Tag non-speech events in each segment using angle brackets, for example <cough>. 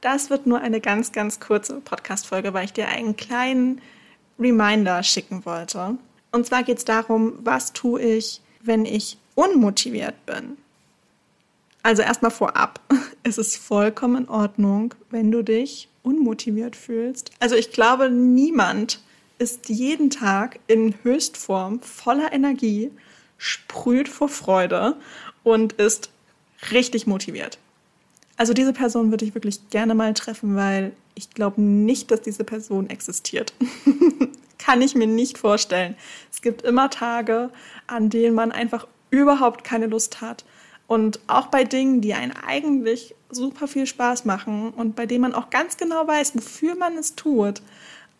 Das wird nur eine ganz, ganz kurze Podcast-Folge, weil ich dir einen kleinen Reminder schicken wollte. Und zwar geht es darum, was tue ich, wenn ich unmotiviert bin. Also erstmal vorab, <laughs> es ist vollkommen in Ordnung, wenn du dich unmotiviert fühlst. Also ich glaube, niemand ist jeden Tag in Höchstform voller Energie, sprüht vor Freude und ist richtig motiviert. Also diese Person würde ich wirklich gerne mal treffen, weil ich glaube nicht, dass diese Person existiert. <laughs> Kann ich mir nicht vorstellen. Es gibt immer Tage, an denen man einfach überhaupt keine Lust hat. Und auch bei Dingen, die einen eigentlich super viel Spaß machen und bei denen man auch ganz genau weiß, wofür man es tut,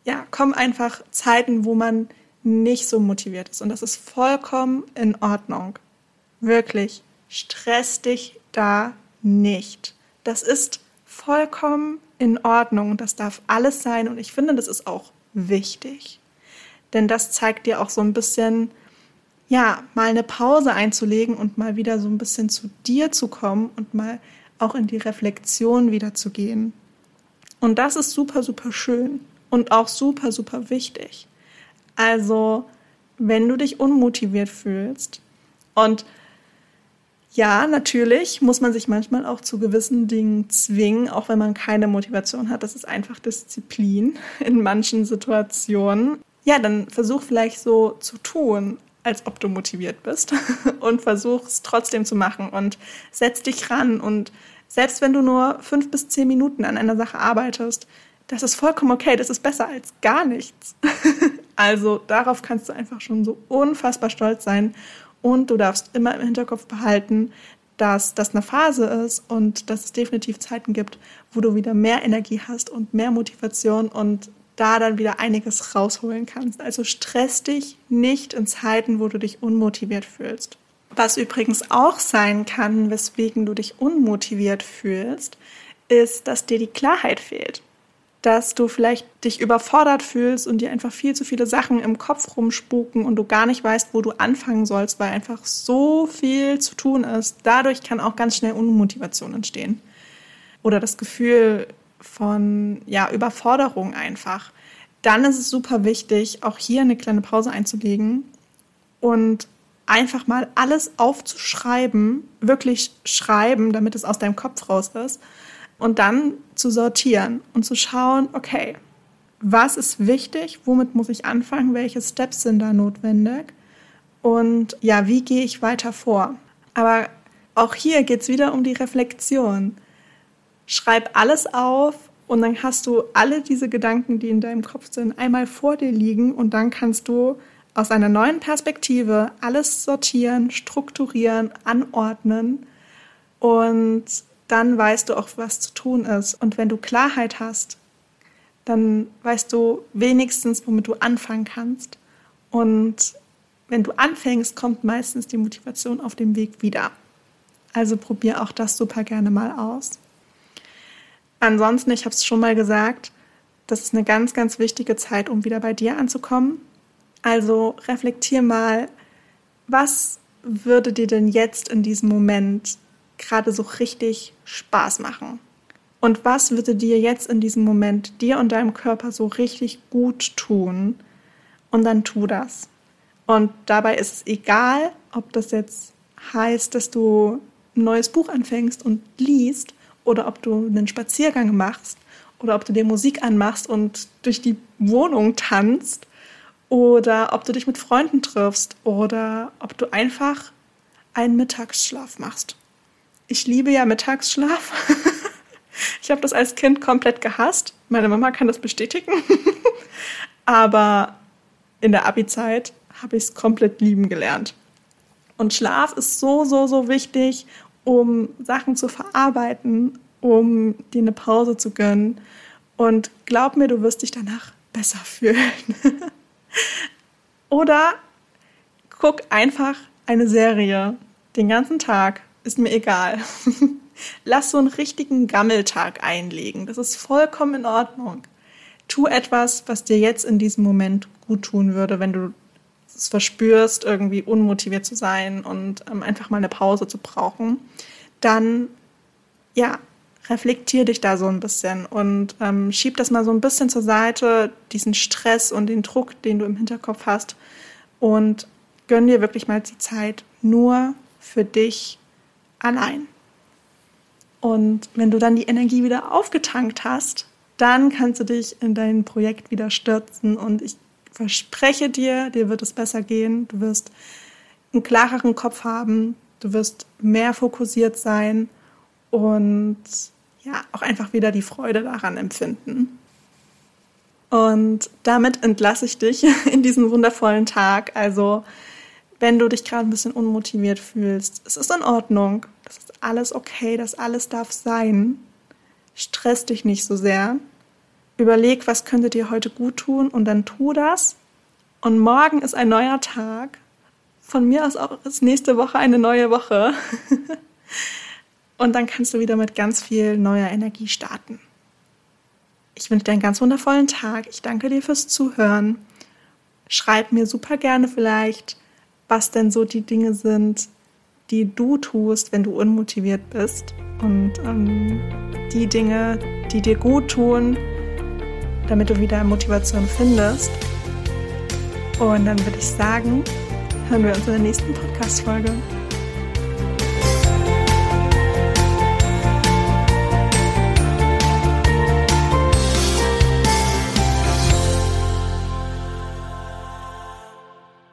ja, kommen einfach Zeiten, wo man nicht so motiviert ist. Und das ist vollkommen in Ordnung. Wirklich. Stress dich da nicht. Das ist vollkommen in Ordnung. Das darf alles sein. Und ich finde, das ist auch wichtig. Denn das zeigt dir auch so ein bisschen, ja, mal eine Pause einzulegen und mal wieder so ein bisschen zu dir zu kommen und mal auch in die Reflexion wieder zu gehen. Und das ist super, super schön und auch super, super wichtig. Also, wenn du dich unmotiviert fühlst und ja, natürlich muss man sich manchmal auch zu gewissen Dingen zwingen, auch wenn man keine Motivation hat. Das ist einfach Disziplin <laughs> in manchen Situationen. Ja, dann versuch vielleicht so zu tun, als ob du motiviert bist <laughs> und versuch es trotzdem zu machen und setz dich ran und selbst wenn du nur fünf bis zehn Minuten an einer Sache arbeitest, das ist vollkommen okay, das ist besser als gar nichts. <laughs> also darauf kannst du einfach schon so unfassbar stolz sein und du darfst immer im Hinterkopf behalten, dass das eine Phase ist und dass es definitiv Zeiten gibt, wo du wieder mehr Energie hast und mehr Motivation und da dann wieder einiges rausholen kannst. Also stress dich nicht in Zeiten, wo du dich unmotiviert fühlst. Was übrigens auch sein kann, weswegen du dich unmotiviert fühlst, ist, dass dir die Klarheit fehlt dass du vielleicht dich überfordert fühlst und dir einfach viel zu viele Sachen im Kopf rumspuken und du gar nicht weißt, wo du anfangen sollst, weil einfach so viel zu tun ist. Dadurch kann auch ganz schnell Unmotivation entstehen. Oder das Gefühl von ja, Überforderung einfach. Dann ist es super wichtig, auch hier eine kleine Pause einzulegen und einfach mal alles aufzuschreiben, wirklich schreiben, damit es aus deinem Kopf raus ist und dann zu sortieren und zu schauen, okay, was ist wichtig, womit muss ich anfangen, welche Steps sind da notwendig und ja, wie gehe ich weiter vor. Aber auch hier geht es wieder um die Reflexion. Schreib alles auf und dann hast du alle diese Gedanken, die in deinem Kopf sind, einmal vor dir liegen und dann kannst du aus einer neuen Perspektive alles sortieren, strukturieren, anordnen und dann weißt du auch, was zu tun ist. Und wenn du Klarheit hast, dann weißt du wenigstens, womit du anfangen kannst. Und wenn du anfängst, kommt meistens die Motivation auf dem Weg wieder. Also probier auch das super gerne mal aus. Ansonsten, ich habe es schon mal gesagt, das ist eine ganz, ganz wichtige Zeit, um wieder bei dir anzukommen. Also reflektier mal, was würde dir denn jetzt in diesem Moment gerade so richtig Spaß machen? Und was würde dir jetzt in diesem Moment dir und deinem Körper so richtig gut tun? Und dann tu das. Und dabei ist es egal, ob das jetzt heißt, dass du ein neues Buch anfängst und liest oder ob du einen Spaziergang machst oder ob du dir Musik anmachst und durch die Wohnung tanzt oder ob du dich mit Freunden triffst oder ob du einfach einen Mittagsschlaf machst. Ich liebe ja Mittagsschlaf. <laughs> ich habe das als Kind komplett gehasst. Meine Mama kann das bestätigen. <laughs> Aber in der Abi-Zeit habe ich es komplett lieben gelernt. Und Schlaf ist so, so, so wichtig, um Sachen zu verarbeiten, um dir eine Pause zu gönnen. Und glaub mir, du wirst dich danach besser fühlen. <laughs> Oder guck einfach eine Serie den ganzen Tag, ist mir egal. <laughs> Lass so einen richtigen Gammeltag einlegen. Das ist vollkommen in Ordnung. Tu etwas, was dir jetzt in diesem Moment gut tun würde, wenn du es verspürst, irgendwie unmotiviert zu sein und ähm, einfach mal eine Pause zu brauchen. Dann, ja, reflektier dich da so ein bisschen und ähm, schieb das mal so ein bisschen zur Seite, diesen Stress und den Druck, den du im Hinterkopf hast und gönn dir wirklich mal die Zeit nur für dich allein. Und wenn du dann die Energie wieder aufgetankt hast, dann kannst du dich in dein Projekt wieder stürzen und ich verspreche dir, dir wird es besser gehen, du wirst einen klareren Kopf haben, du wirst mehr fokussiert sein und ja, auch einfach wieder die Freude daran empfinden. Und damit entlasse ich dich <laughs> in diesen wundervollen Tag. Also, wenn du dich gerade ein bisschen unmotiviert fühlst, es ist in Ordnung. Das ist alles okay, das alles darf sein. Stress dich nicht so sehr. Überleg, was könnte dir heute gut tun und dann tu das. Und morgen ist ein neuer Tag. Von mir aus auch ist nächste Woche eine neue Woche. <laughs> Und dann kannst du wieder mit ganz viel neuer Energie starten. Ich wünsche dir einen ganz wundervollen Tag. Ich danke dir fürs Zuhören. Schreib mir super gerne vielleicht, was denn so die Dinge sind, die du tust, wenn du unmotiviert bist. Und ähm, die Dinge, die dir gut tun, damit du wieder Motivation findest. Und dann würde ich sagen, hören wir uns in der nächsten Podcast-Folge.